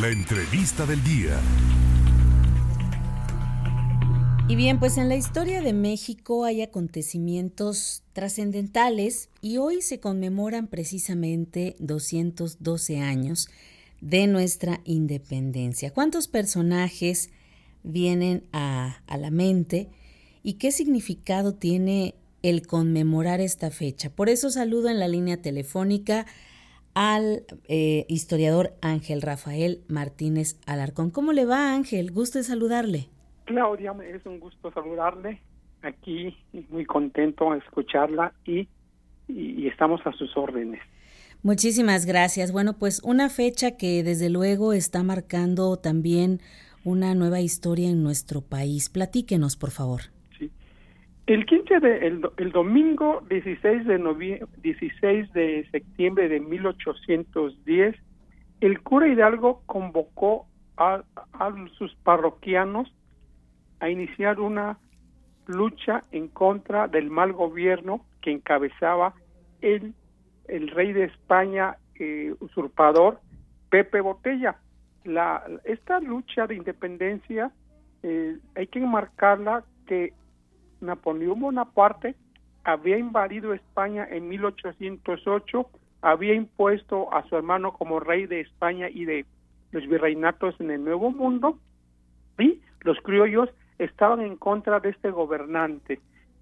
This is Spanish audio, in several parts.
La entrevista del día. Y bien, pues en la historia de México hay acontecimientos trascendentales y hoy se conmemoran precisamente 212 años de nuestra independencia. ¿Cuántos personajes vienen a, a la mente y qué significado tiene el conmemorar esta fecha? Por eso saludo en la línea telefónica al eh, historiador Ángel Rafael Martínez Alarcón. ¿Cómo le va Ángel? Gusto de saludarle. Claudia, es un gusto saludarle aquí, muy contento de escucharla y, y, estamos a sus órdenes. Muchísimas gracias. Bueno, pues una fecha que desde luego está marcando también una nueva historia en nuestro país. Platíquenos, por favor. El 15 de el, domingo 16 de noviembre, 16 de septiembre de 1810, el cura Hidalgo convocó a, a sus parroquianos a iniciar una lucha en contra del mal gobierno que encabezaba el, el rey de España eh, usurpador Pepe Botella. La, esta lucha de independencia eh, hay que enmarcarla que Napoleón Bonaparte había invadido España en 1808, había impuesto a su hermano como rey de España y de los virreinatos en el Nuevo Mundo, y los criollos estaban en contra de este gobernante.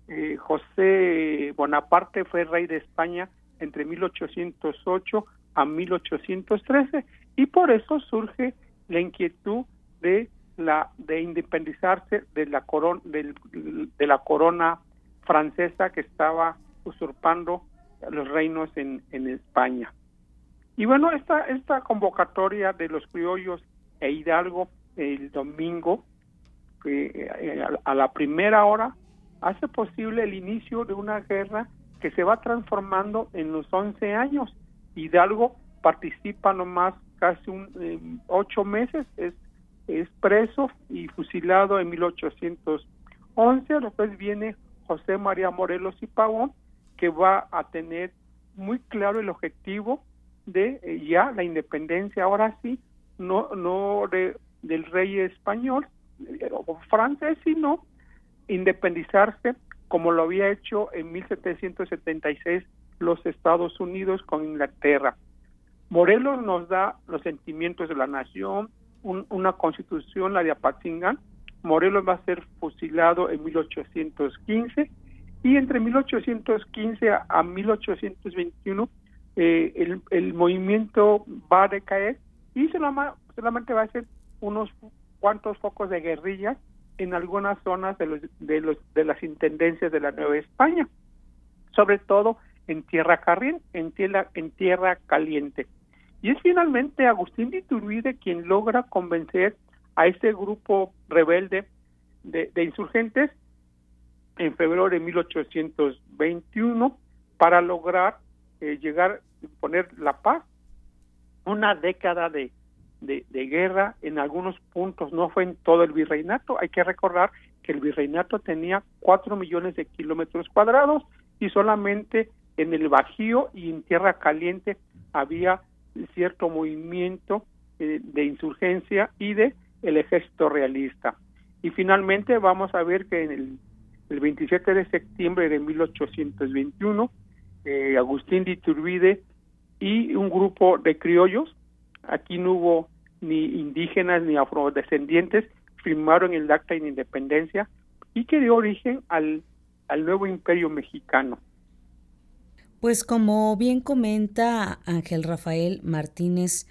Eh, José Bonaparte fue rey de España entre 1808 a 1813 y por eso surge la inquietud de la de independizarse de la corona de la corona francesa que estaba usurpando los reinos en, en España. Y bueno, esta esta convocatoria de los criollos e Hidalgo el domingo eh, a la primera hora hace posible el inicio de una guerra que se va transformando en los 11 años. Hidalgo participa nomás casi un, eh, ocho meses, es, es preso y fusilado en 1811. Después viene José María Morelos y Pavón, que va a tener muy claro el objetivo de eh, ya la independencia, ahora sí, no, no de, del rey español, francés, sino independizarse como lo había hecho en 1776 los Estados Unidos con Inglaterra. Morelos nos da los sentimientos de la nación, una constitución, la de Apatzingán. Morelos va a ser fusilado en 1815 y entre 1815 a, 1821 eh, el, el, movimiento va a decaer y solamente va a ser unos cuantos focos de guerrilla en algunas zonas de, los, de, los, de las intendencias de la Nueva España, sobre todo en Tierra Carril, en tierra, en tierra Caliente. Y es finalmente Agustín de Iturbide quien logra convencer a ese grupo rebelde de, insurgentes en febrero de 1821 para lograr eh, llegar, poner la paz, una década de, de, guerra en algunos puntos, no fue en todo el virreinato. Hay que recordar que el virreinato tenía cuatro millones de kilómetros cuadrados y solamente en el Bajío y en Tierra Caliente había cierto movimiento eh, de insurgencia y de el ejército realista. Y finalmente vamos a ver que en el, el 27 de septiembre de 1821, eh, Agustín de Iturbide y un grupo de criollos Aquí no hubo ni indígenas ni afrodescendientes, firmaron el acta de independencia y que dio origen al, al nuevo imperio mexicano. Pues como bien comenta Ángel Rafael Martínez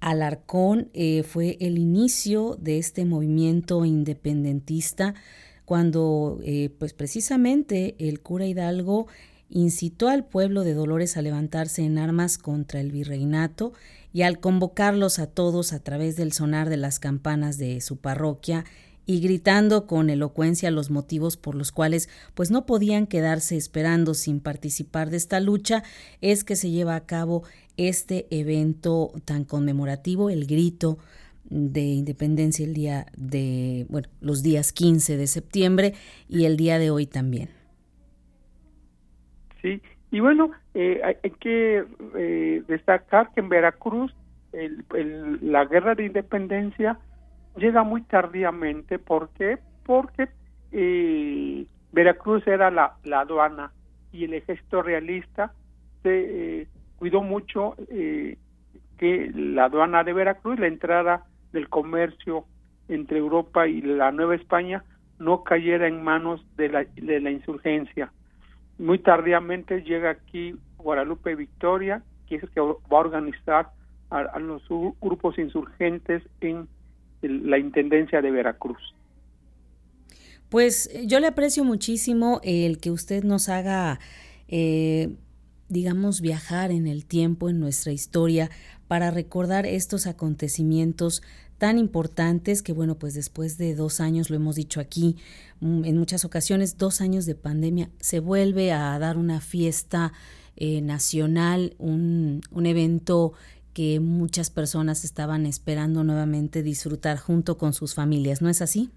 Alarcón, eh, fue el inicio de este movimiento independentista cuando eh, pues precisamente el cura Hidalgo incitó al pueblo de Dolores a levantarse en armas contra el virreinato y al convocarlos a todos a través del sonar de las campanas de su parroquia y gritando con elocuencia los motivos por los cuales pues no podían quedarse esperando sin participar de esta lucha, es que se lleva a cabo este evento tan conmemorativo, el grito de independencia el día de, bueno, los días 15 de septiembre y el día de hoy también. Sí, y bueno, eh, hay, que eh, destacar que en Veracruz la guerra de independencia llega muy tardíamente. ¿Por qué? Porque eh, Veracruz era la, aduana y el ejército realista se eh, cuidó mucho eh, que la aduana de Veracruz, la entrada del comercio entre Europa y la Nueva España no cayera en manos de la, de la insurgencia. Muy tardíamente llega aquí Guadalupe Victoria, que es el que va a organizar a, los grupos insurgentes en la Intendencia de Veracruz. Pues eh, yo le aprecio muchísimo el que usted nos haga, eh, digamos, viajar en el tiempo, en nuestra historia, para recordar estos acontecimientos tan importantes que, bueno, pues después de dos años, lo hemos dicho aquí mm, en muchas ocasiones, dos años de pandemia, se vuelve a dar una fiesta eh, nacional, un, un evento que muchas personas estaban esperando nuevamente disfrutar junto con sus familias, ¿no es así?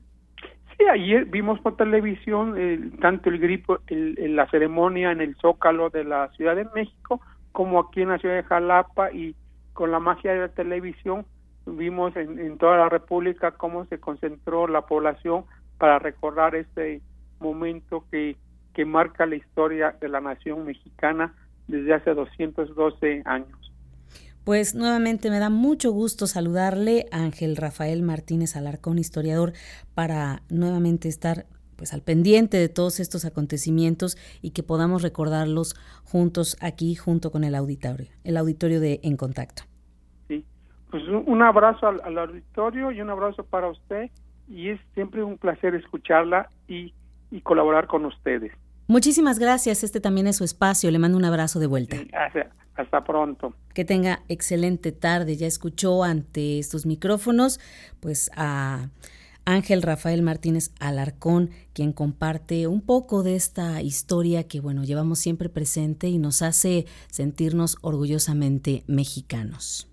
Sí, ayer vimos por televisión tanto el gripo, el, la ceremonia en el Zócalo de la Ciudad de México, como aquí en la ciudad de Jalapa y con la magia de la televisión vimos en, en toda la República cómo se concentró la población para recordar este momento que, que marca la historia de la nación mexicana desde hace 212 años. Pues nuevamente me da mucho gusto saludarle a Ángel Rafael Martínez Alarcón, historiador, para nuevamente estar pues al pendiente de todos estos acontecimientos y que podamos recordarlos juntos aquí junto con el auditorio, el auditorio de En Contacto. Sí, pues un abrazo al, al auditorio y un abrazo para usted y es siempre un placer escucharla y, y colaborar con ustedes. Muchísimas gracias, este también es su espacio, le mando un abrazo de vuelta. Hasta, pronto. Que tenga excelente tarde, ya escuchó ante estos micrófonos pues a Ángel Rafael Martínez Alarcón, quien comparte un poco de esta historia que bueno, llevamos siempre presente y nos hace sentirnos orgullosamente mexicanos.